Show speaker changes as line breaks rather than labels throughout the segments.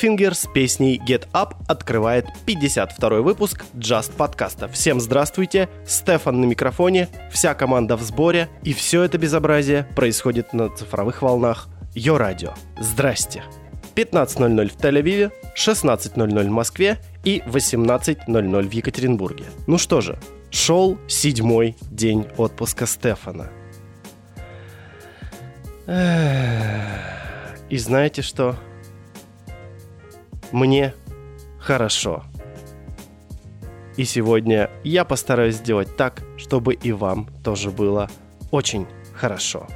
Goldfinger с песней Get Up открывает 52 выпуск Just подкаста. Всем здравствуйте, Стефан на микрофоне, вся команда в сборе, и все это безобразие происходит на цифровых волнах Йо Радио. Здрасте! 15.00 в Тель-Авиве, 16.00 в Москве и 18.00 в Екатеринбурге. Ну что же, шел седьмой день отпуска Стефана. И знаете что? мне хорошо. И сегодня я постараюсь сделать так, чтобы и вам тоже было очень хорошо.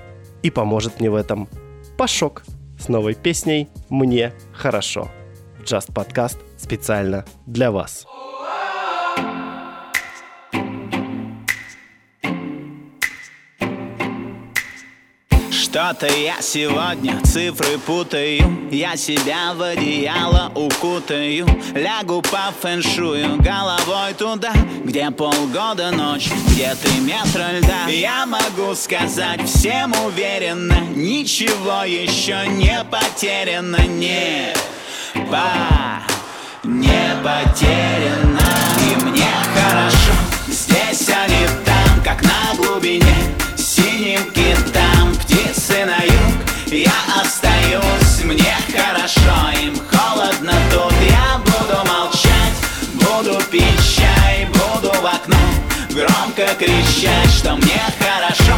И поможет мне в этом Пашок с новой песней «Мне хорошо». Just Podcast специально для вас.
Что-то я сегодня цифры путаю. Я себя в одеяло укутаю. Лягу по фэншую головой туда Где полгода ночь, где ты метра льда. Я могу сказать всем уверенно Ничего еще не потеряно. Не по не потеряно. Я остаюсь, мне хорошо, им холодно тут. Я буду молчать, буду пить чай, буду в окно Громко кричать, что мне хорошо,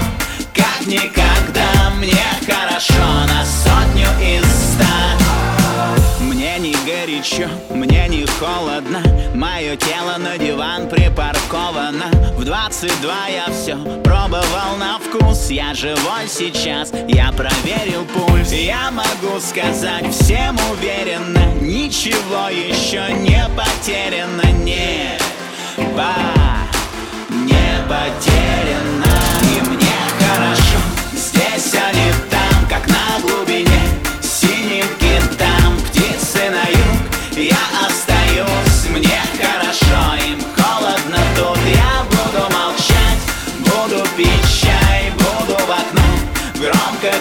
как никогда. Горячо, мне не холодно Мое тело на диван припарковано. В 22 я все пробовал на вкус. Я живой сейчас, я проверил пульс. Я могу сказать всем уверенно Ничего еще не потеряно, не по, не потеряно. И мне хорошо здесь, а не там Как на глубине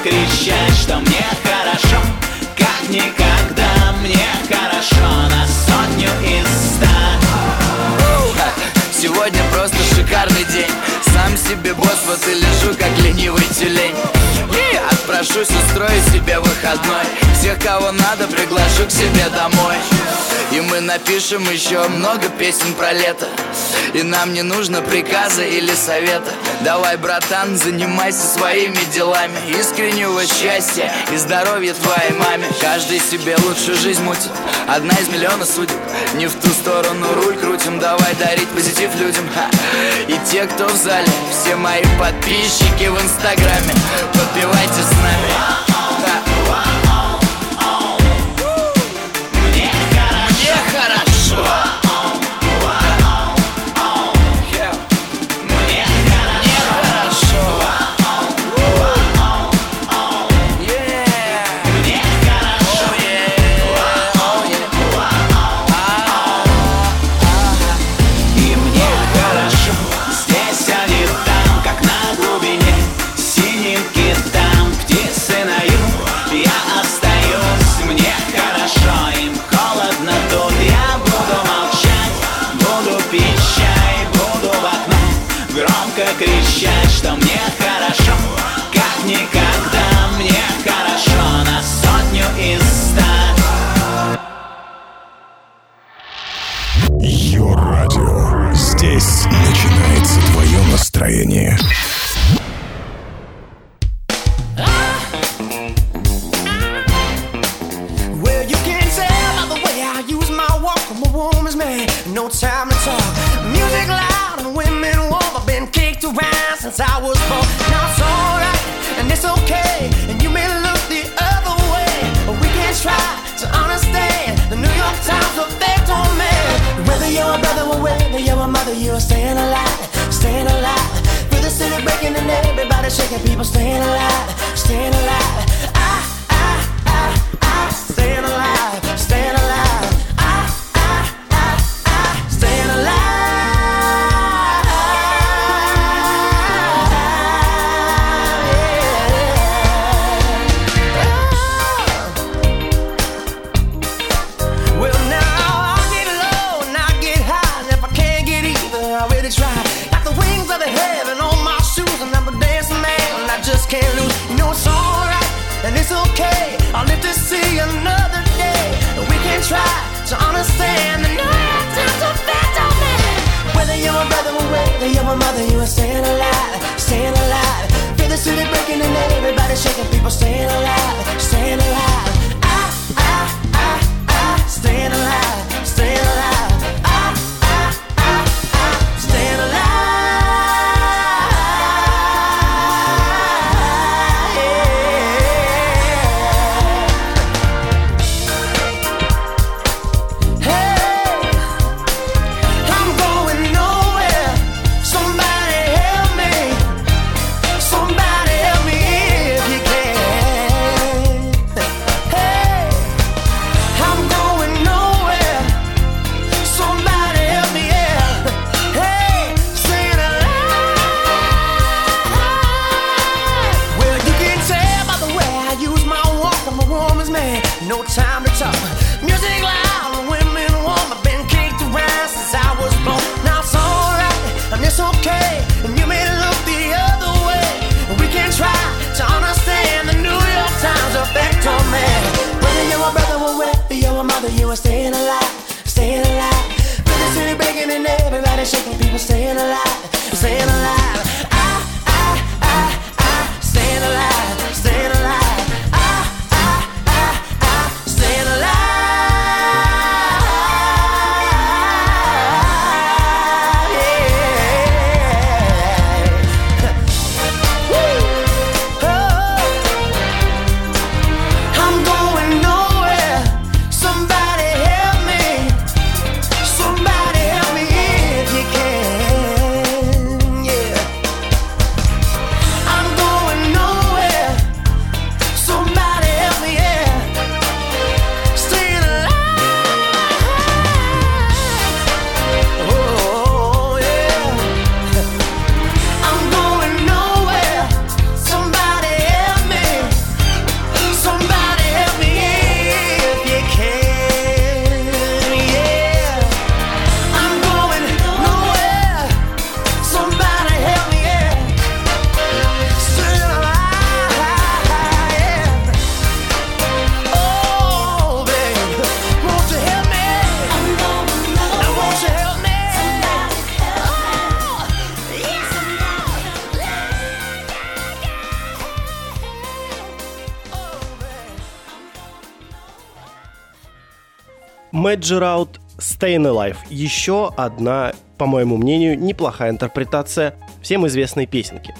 кричать Что мне хорошо, как никогда Мне хорошо на сотню из ста.
Сегодня просто шикарный день. Сам себе босс, вот и лежу, как ленивый тюлень. И отпрошусь, устрою себе выходной. Всех, кого надо, приглашу к себе домой. И мы напишем еще много песен про лето. И нам не нужно приказа или совета Давай, братан, занимайся своими делами. Искреннего счастья и здоровья твоей маме. Каждый себе лучшую жизнь мутит. Одна из миллиона судеб. Не в ту сторону руль крутим. Давай дарить позитив людям. Ха. И те, кто в зале Все мои подписчики в инстаграме. Подпевайте с нами
man, no time to talk. Music loud and women warm. I've been kicked around since I was born. Now it's alright and it's okay. And you may look the other way, but we can try to understand the New York Times on me. Whether you're a brother or whether you're a mother, you're staying alive, staying alive. Feel the city breaking and everybody shaking, people staying alive, staying alive. Try to understand the York Times effect on me. Whether you're a brother or whether you're a mother, you are staying alive, staying alive. Feel the city breaking and everybody shaking, people staying alive, staying alive.
Major Out Stayin' Alive. Еще одна, по моему мнению, неплохая интерпретация всем известной песенки.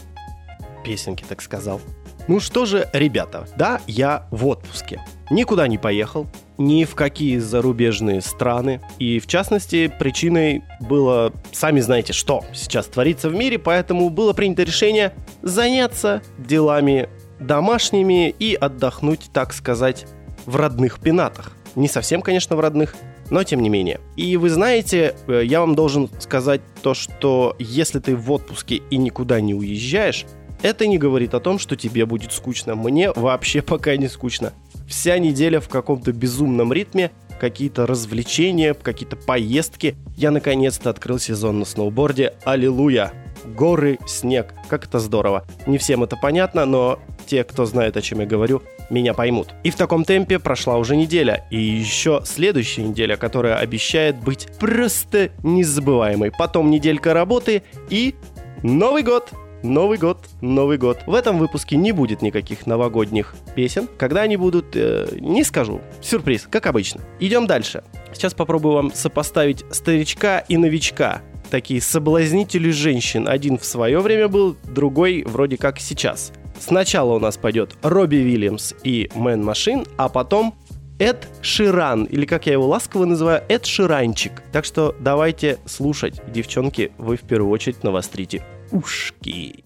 Песенки, так сказал. Ну что же, ребята, да, я в отпуске. Никуда не поехал, ни в какие зарубежные страны. И, в частности, причиной было, сами знаете, что сейчас творится в мире, поэтому было принято решение заняться делами домашними и отдохнуть, так сказать, в родных пенатах. Не совсем, конечно, в родных, но тем не менее. И вы знаете, э, я вам должен сказать то, что если ты в отпуске и никуда не уезжаешь, это не говорит о том, что тебе будет скучно. Мне вообще пока не скучно. Вся неделя в каком-то безумном ритме, какие-то развлечения, какие-то поездки. Я наконец-то открыл сезон на сноуборде. Аллилуйя! Горы, снег. Как это здорово. Не всем это понятно, но те, кто знает, о чем я говорю, меня поймут. И в таком темпе прошла уже неделя. И еще следующая неделя, которая обещает быть просто незабываемой. Потом неделька работы и Новый год! Новый год, Новый год. В этом выпуске не будет никаких новогодних песен. Когда они будут, э, не скажу. Сюрприз, как обычно. Идем дальше. Сейчас попробую вам сопоставить старичка и новичка. Такие соблазнители женщин. Один в свое время был, другой вроде как сейчас. Сначала у нас пойдет Робби Вильямс и Мэн Машин, а потом Эд Ширан, или как я его ласково называю, Эд Ширанчик. Так что давайте слушать, девчонки, вы в первую очередь навострите ушки.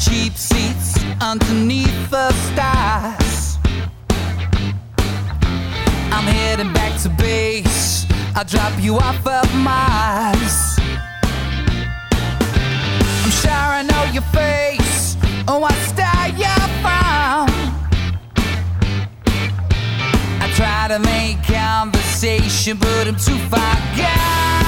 Cheap underneath the stars. I'm heading back to base. I'll drop you off of Mars. I'm sure I know your face. Oh, what star you're from. I try to make conversation, but I'm too far gone.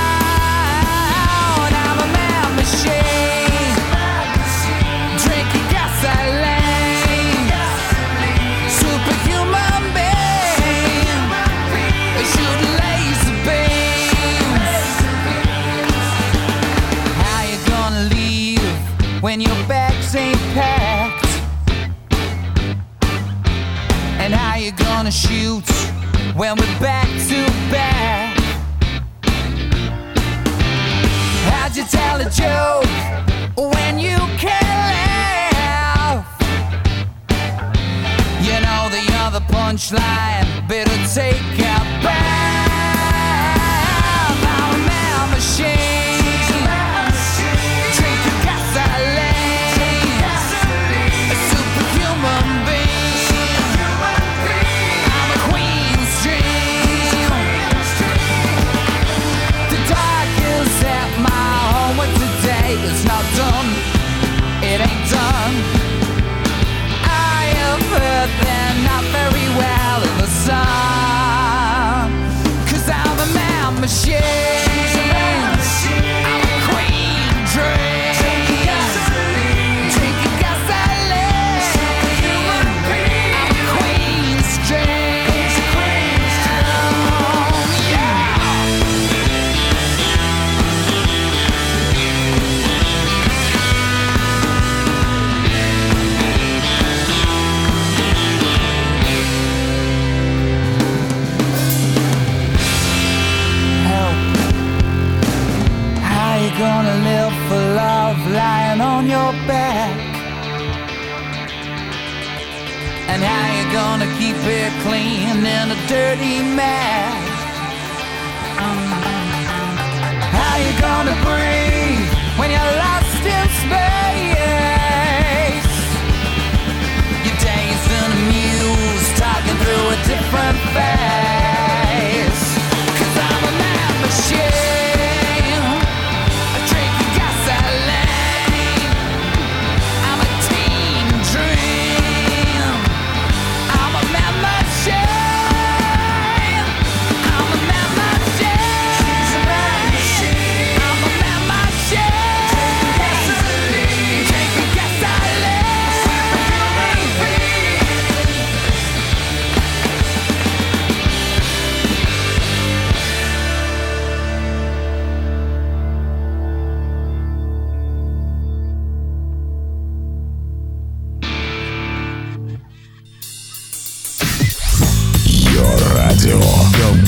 when we're back to back? How'd you tell a joke when you can't laugh? You know the other punchline, better take a bath.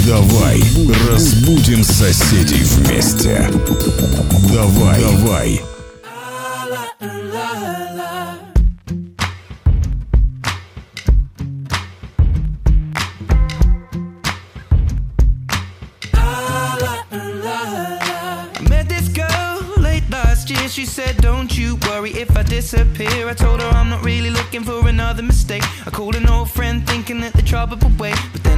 Давай разбудим соседей вместе. Давай, давай.
I met this girl late last year. She said, Don't you worry if I disappear. I told her I'm not really looking for another mistake. I called an old friend thinking that the trouble would wait. But then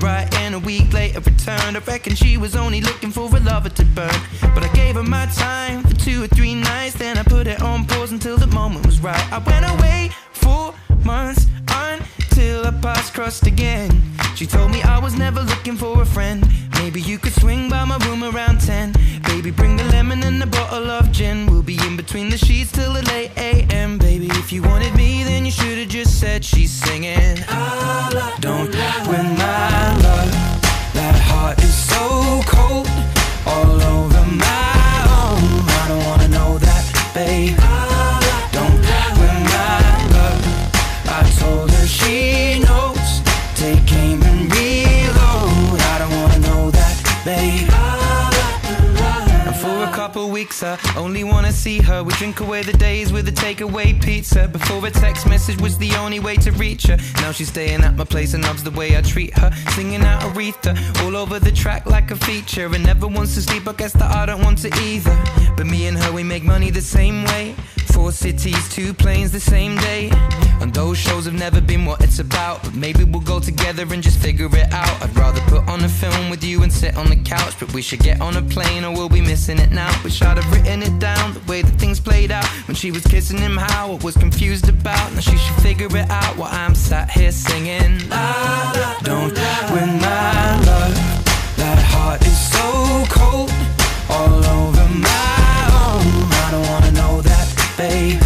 Right in a week later, returned. I reckon she was only looking for a lover to burn. But I gave her my time for two or three nights. Then I put it on pause until the moment was right. I went away four months until our paths crossed again. She told me I was never looking for a friend. Maybe you could swing by my room around 10. Baby, bring the lemon and a bottle of gin. We'll be in between the sheets till the late AM. Baby, if you wanted me, then you should have just said she's singing. Don't win my love. That heart is so cold. All over my own. I don't wanna know that, babe. I only wanna see her. We drink away the days with a takeaway pizza. Before a text message was the only way to reach her. Now she's staying at my place and loves the way I treat her. Singing out Aretha all over the track like a feature. And never wants to sleep, I guess that I don't want to either. But me and her, we make money the same way. Four cities, two planes the same day. And those shows have never been what it's about. But maybe we'll go together and just figure it out. I'd rather put on a film with you and sit on the couch. But we should get on a plane or we'll be missing it now. Wish I'd have written it down the way that things played out. When she was kissing him, how I was confused about. Now she should figure it out while I'm sat here singing. La, la, don't win my love. That heart is so cold. All over my own. I don't wanna know that, babe.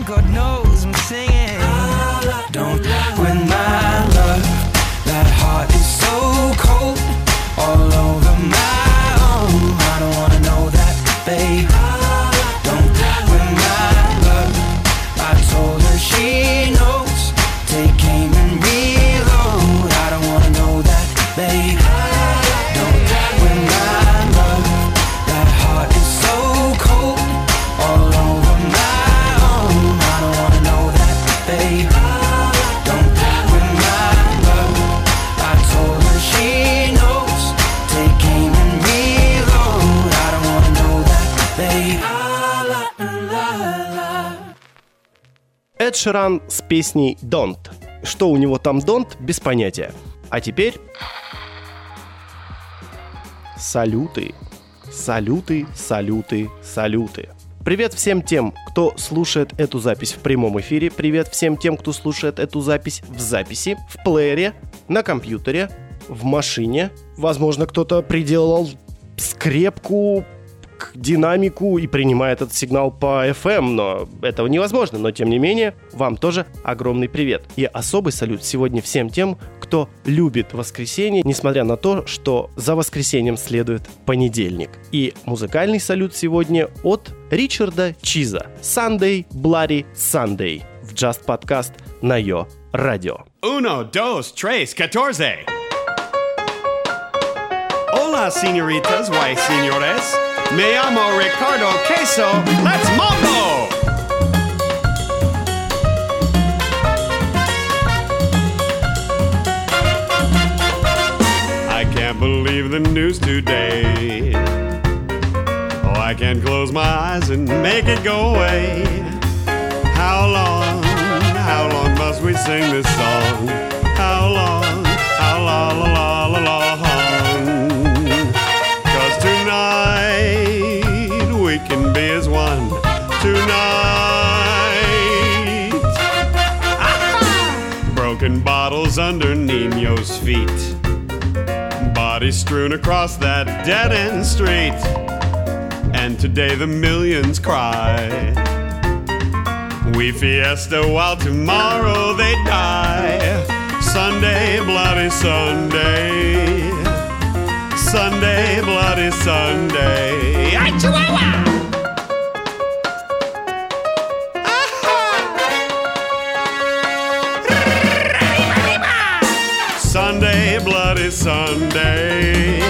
Ширан с песней «Don't». Что у него там «Don't» без понятия. А теперь... Салюты. Салюты, салюты, салюты. Привет всем тем, кто слушает эту запись в прямом эфире. Привет всем тем, кто слушает эту запись в записи, в плеере, на компьютере, в машине. Возможно, кто-то приделал скрепку к динамику и принимает этот сигнал по FM, но этого невозможно. Но, тем не менее, вам тоже огромный привет. И особый салют сегодня всем тем, кто любит воскресенье, несмотря на то, что за воскресеньем следует понедельник. И музыкальный салют сегодня от Ричарда Чиза. Sunday Bloody Sunday в Just Podcast на Йо Радио.
Uno, dos, tres, catorce. Hola, señoritas, y señores. Me llamo Ricardo Queso. Let's mambo! I can't believe the news today. Oh, I can't close my eyes and make it go away. How long, how long must we sing this song? How long, how long, long? under Nino's feet. Bodies strewn across that dead end street. And today the millions cry. We fiesta while tomorrow they die. Sunday, bloody Sunday. Sunday, bloody Sunday. Chihuahua! Sunday, bloody Sunday.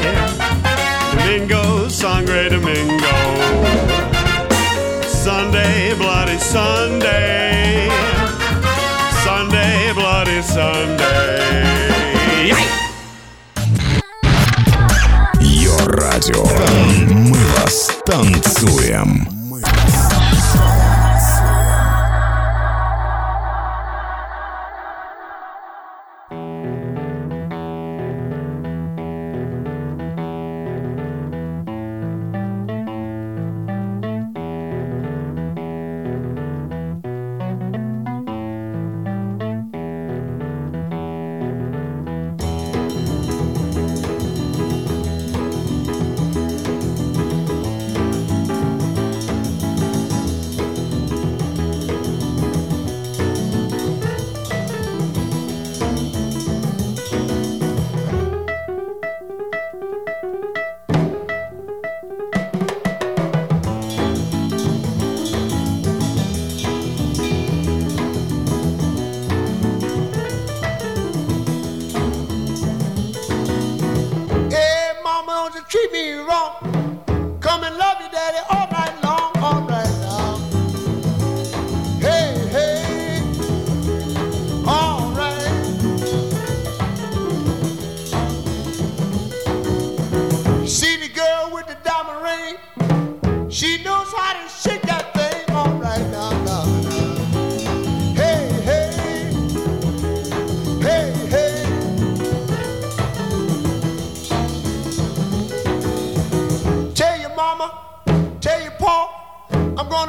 Domingo, Sangre Domingo. Sunday, bloody Sunday. Sunday, bloody Sunday.
Your radio, Мы вас танцуем.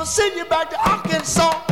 to send you back to Arkansas.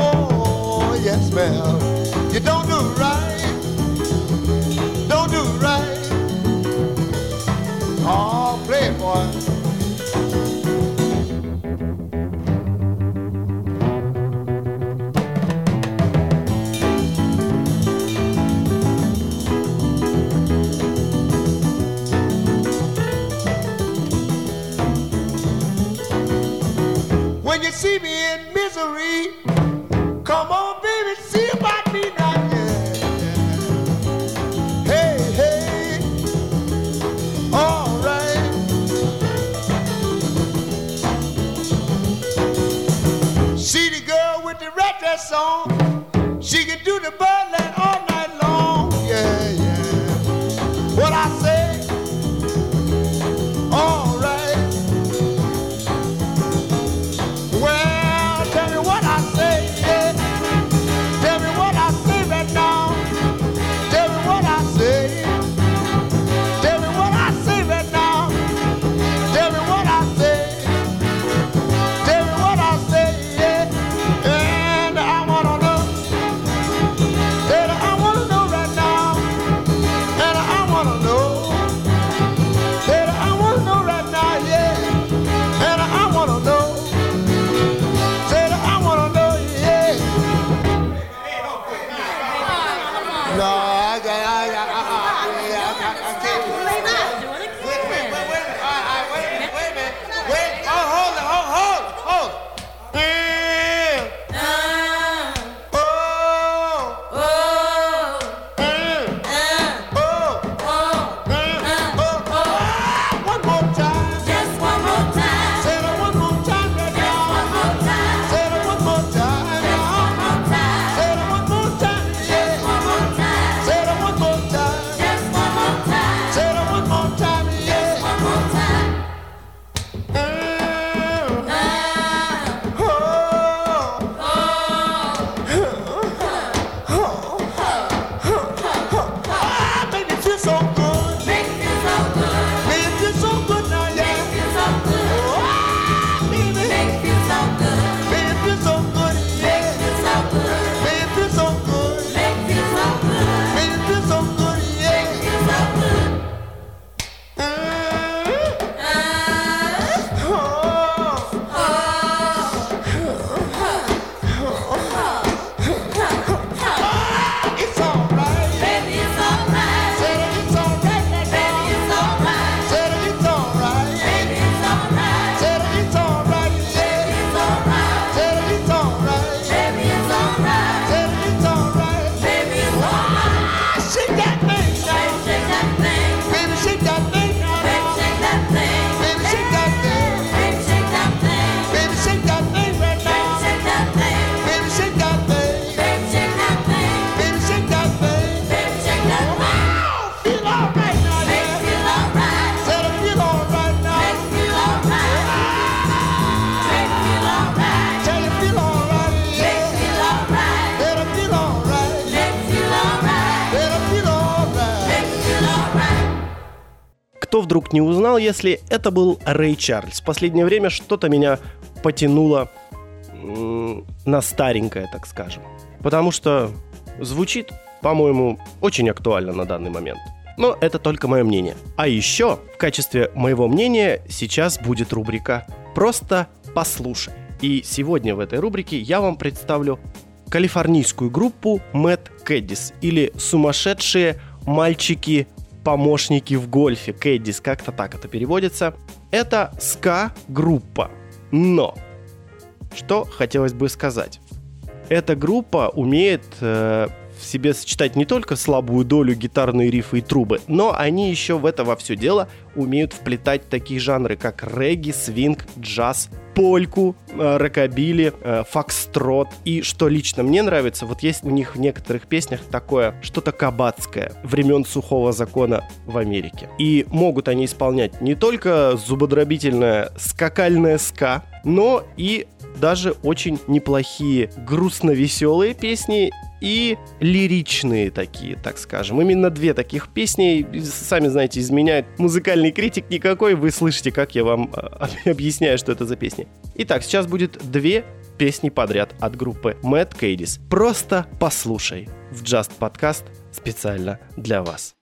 Не узнал, если это был Рэй Чарльз? В последнее время что-то меня потянуло на старенькое, так скажем. Потому что звучит, по-моему, очень актуально на данный момент. Но это только мое мнение. А еще в качестве моего мнения сейчас будет рубрика «Просто послушай». И сегодня в этой рубрике я вам представлю калифорнийскую группу Mad Кэддис или «Сумасшедшие мальчики-помощники в гольфе». Кэддис, как-то так это переводится. Это ска-группа. Но, что хотелось бы сказать. Эта группа умеет э, в себе сочетать не только слабую долю гитарные рифы и трубы, но они еще в это во все дело умеют вплетать такие жанры, как регги, свинг, джаз, польку, э, рокобили, э, фокстрот. И что лично мне нравится, вот есть у них в некоторых песнях такое что-то кабацкое времен сухого закона в Америке. И могут они исполнять не только зубодробительное скакальное ска, но и даже очень неплохие грустно-веселые песни и лиричные такие, так скажем. Именно две таких песни, сами знаете, изменяют музыкальный критик никакой, вы слышите, как я вам э, объясняю, что это за песни. Итак, сейчас будет две песни подряд от группы Mad Cadis. Просто послушай в Just Podcast специально для вас.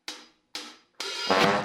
Silhouette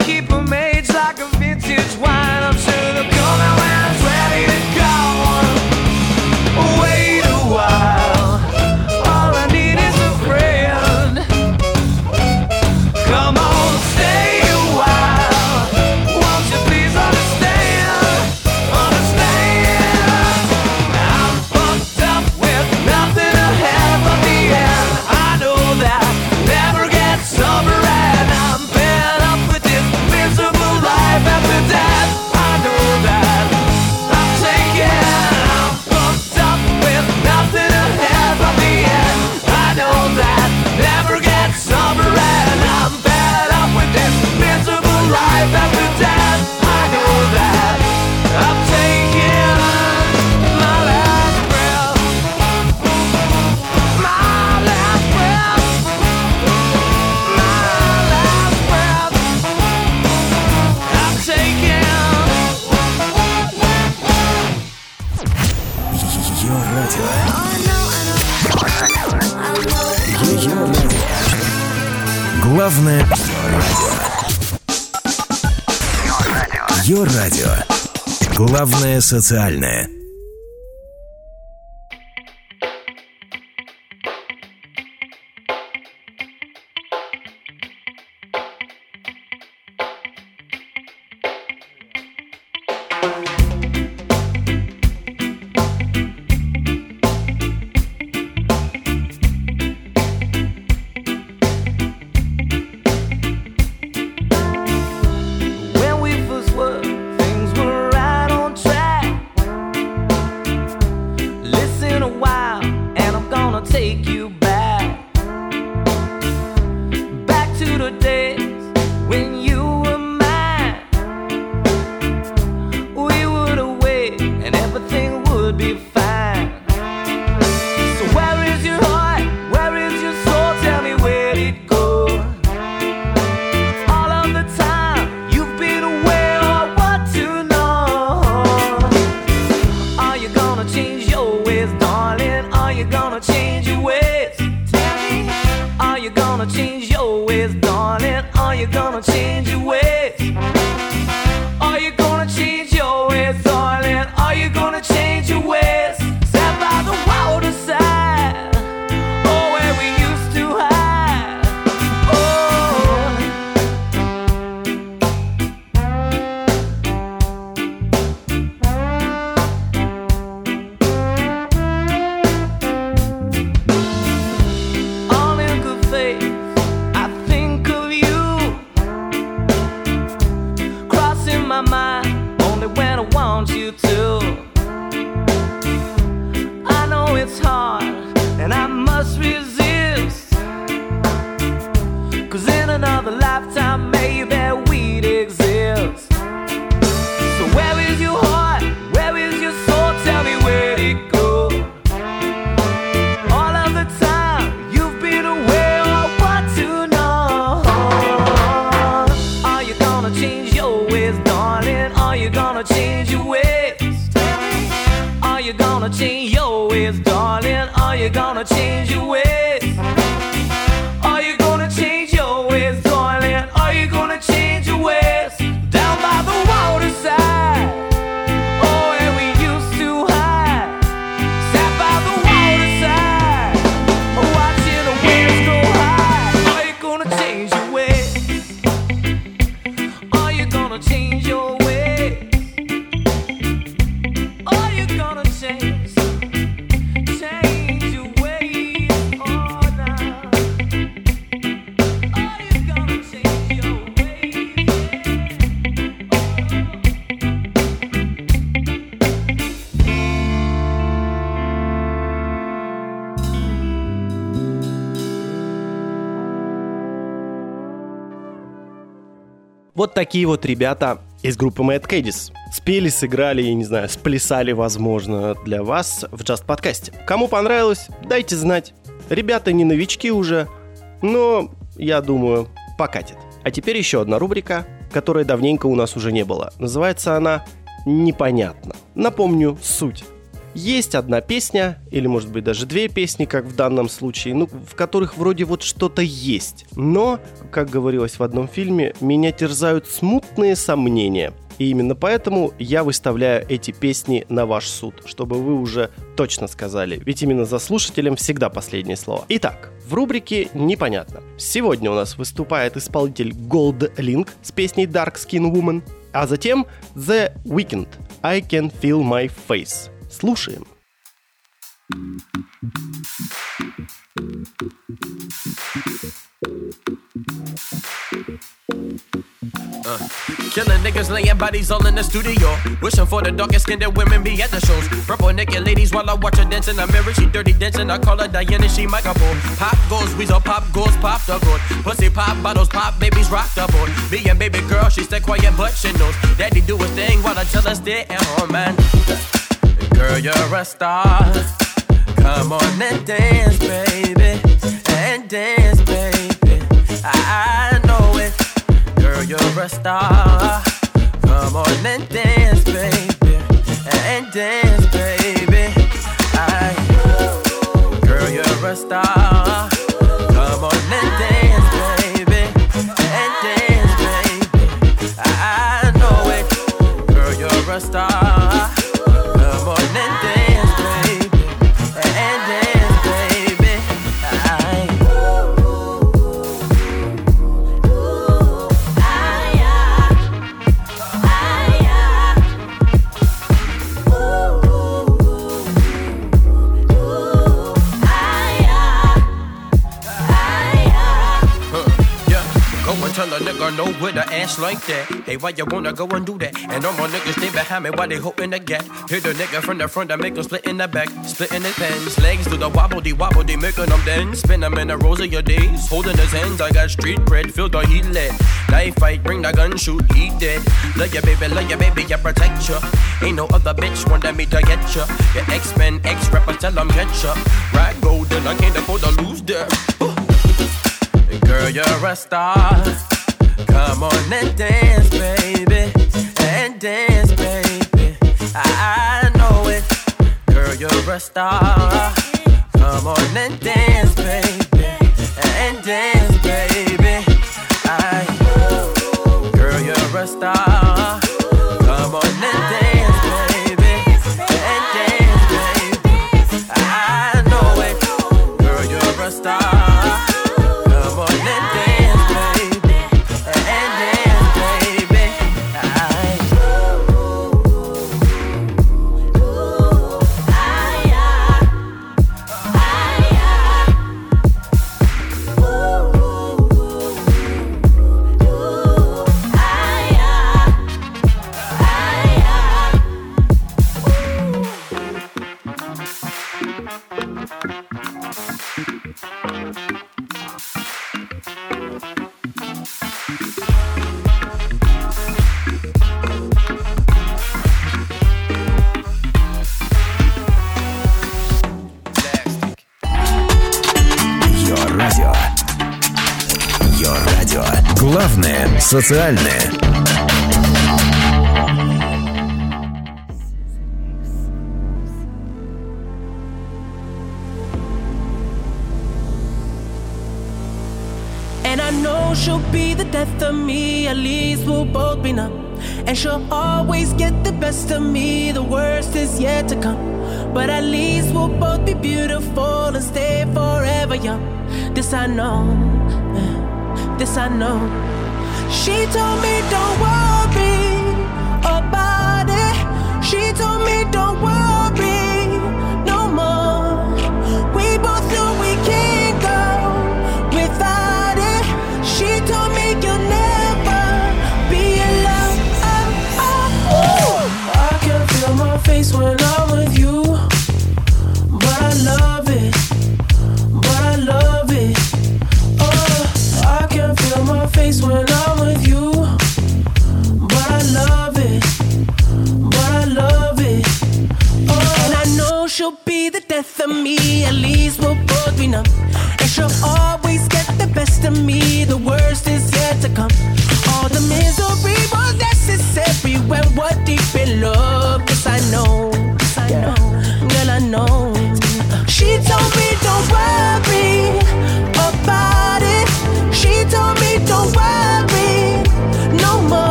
Keep
социальное.
my mind only when I want you to. I know it's hard, and I must resist.
Такие вот ребята из группы Mad Caddies. Спели, сыграли, я не знаю, сплясали, возможно, для вас в Just подкасте. Кому понравилось, дайте знать. Ребята не новички уже, но, я думаю, покатит. А теперь еще одна рубрика, которой давненько у нас уже не было. Называется она «Непонятно». Напомню суть. Есть одна песня, или может быть даже две песни, как в данном случае, ну, в которых вроде вот что-то есть. Но, как говорилось в одном фильме, меня терзают смутные сомнения. И именно поэтому я выставляю эти песни на ваш суд, чтобы вы уже точно сказали. Ведь именно за слушателем всегда последнее слово. Итак, в рубрике «Непонятно». Сегодня у нас выступает исполнитель Gold Link с песней Dark Skin Woman, а затем The Weeknd I Can Feel My Face. Слушаем.
Killing niggas, laying bodies all in the studio. Wishing for the darkest skinned women be at the shows. Purple naked ladies while I watch her dance in the mirror. She dirty dancing, I call her Diana, she microphone. Pop goes, weasel pop goes, pop the good. Pussy pop bottles, pop babies, rock the boat. Me and baby girl, she stay quiet, but she knows. Daddy do his thing while I tell her stay at home, man. Girl, you're a star. Come on and dance, baby. And dance, baby. I know it. Girl, you're a star. Come on and dance, Why you wanna go and do that? And all my niggas stay behind me while they hoping to get. Hit the nigga from the front, I make them split in the back, split in his pants. Legs do the wobble, de wobble, they making them dance. Spin them in the rows of your days, holding his hands. I got street bread, feel the heat lit. Knife fight, bring the gun, shoot, heat dead. Love your baby, love your baby, I protect ya. Ain't no other bitch wanting me to get ya. Your X Men, X rapper, tell them get ya. Ride golden, I can't afford to lose that. Girl, you're a star. Come on and dance, baby, and dance, baby. I know it, girl, you're a star. Come on and dance, baby, and dance, baby. I, girl, you're a star.
Социальное.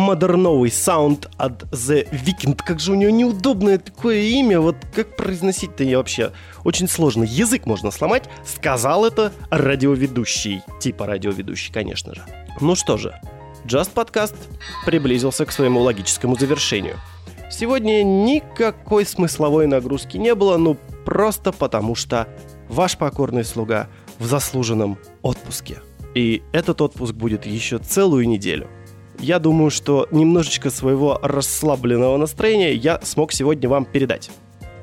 Модерновый саунд от The Weeknd. Как же у него неудобное такое имя, вот как произносить-то я вообще очень сложно. Язык можно сломать. Сказал это радиоведущий. Типа радиоведущий, конечно же. Ну что же, Just Podcast приблизился к своему логическому завершению. Сегодня никакой смысловой нагрузки не было, ну просто потому что ваш покорный слуга в заслуженном отпуске. И этот отпуск будет еще целую неделю. Я думаю, что немножечко своего расслабленного настроения я смог сегодня вам передать.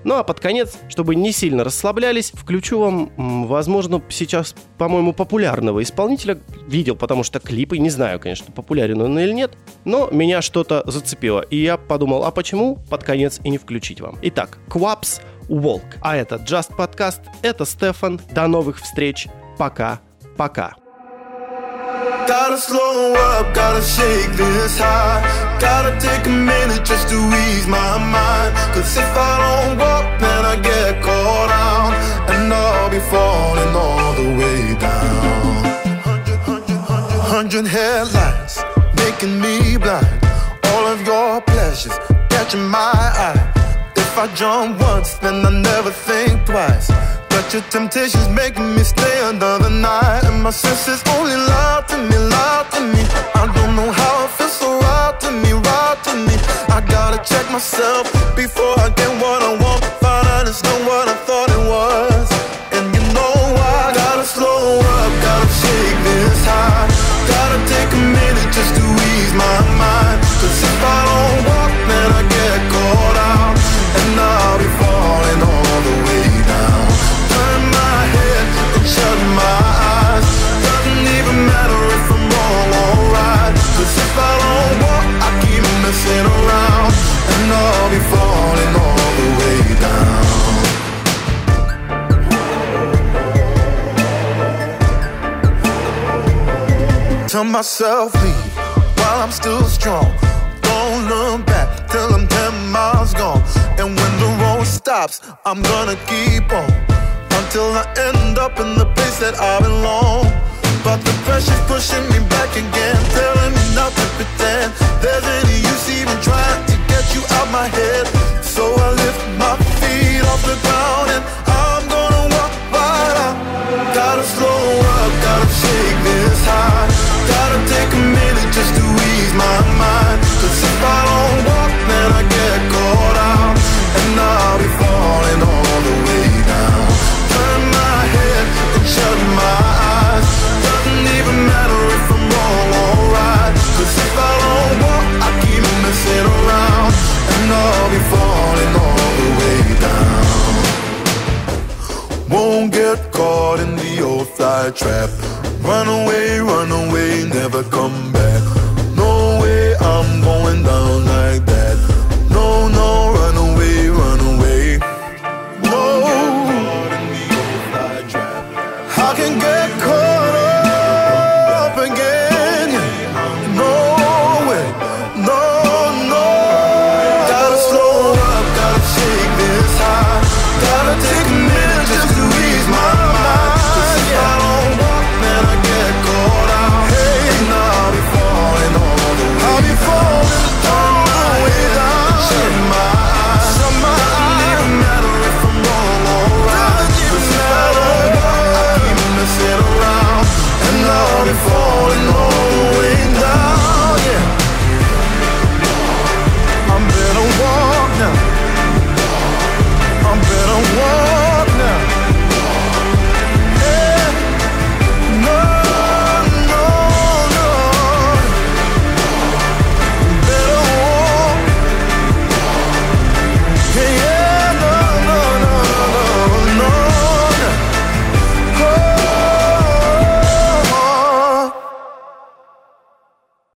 Ну а под конец, чтобы не сильно расслаблялись, включу вам, возможно, сейчас, по-моему, популярного исполнителя. Видел, потому что клипы, не знаю, конечно, популярен он или нет, но меня что-то зацепило. И я подумал, а почему под конец и не включить вам? Итак, Quaps Walk. А это Just Podcast, это Стефан. До новых встреч. Пока-пока.
Gotta slow up, gotta shake this high. Gotta take a minute just to ease my mind. Cause if I don't walk, then I get caught out. And I'll be falling all the way down. Hundred, headlights making me blind. All of your pleasures catching my eye. If I jump once, then I never think twice. But your temptation's making me stay another night. And my senses only lie to me, lie to me. I don't know how it feels so right to me, right to me. I gotta check myself myself leave while I'm still strong. Don't look back till I'm 10 miles gone. And when the road stops, I'm gonna keep on until I end up in the place that I belong. But the pressure's pushing me back again, telling me not to pretend there's any use even trying to get you out my head. Trap. Run away, run away, never come back.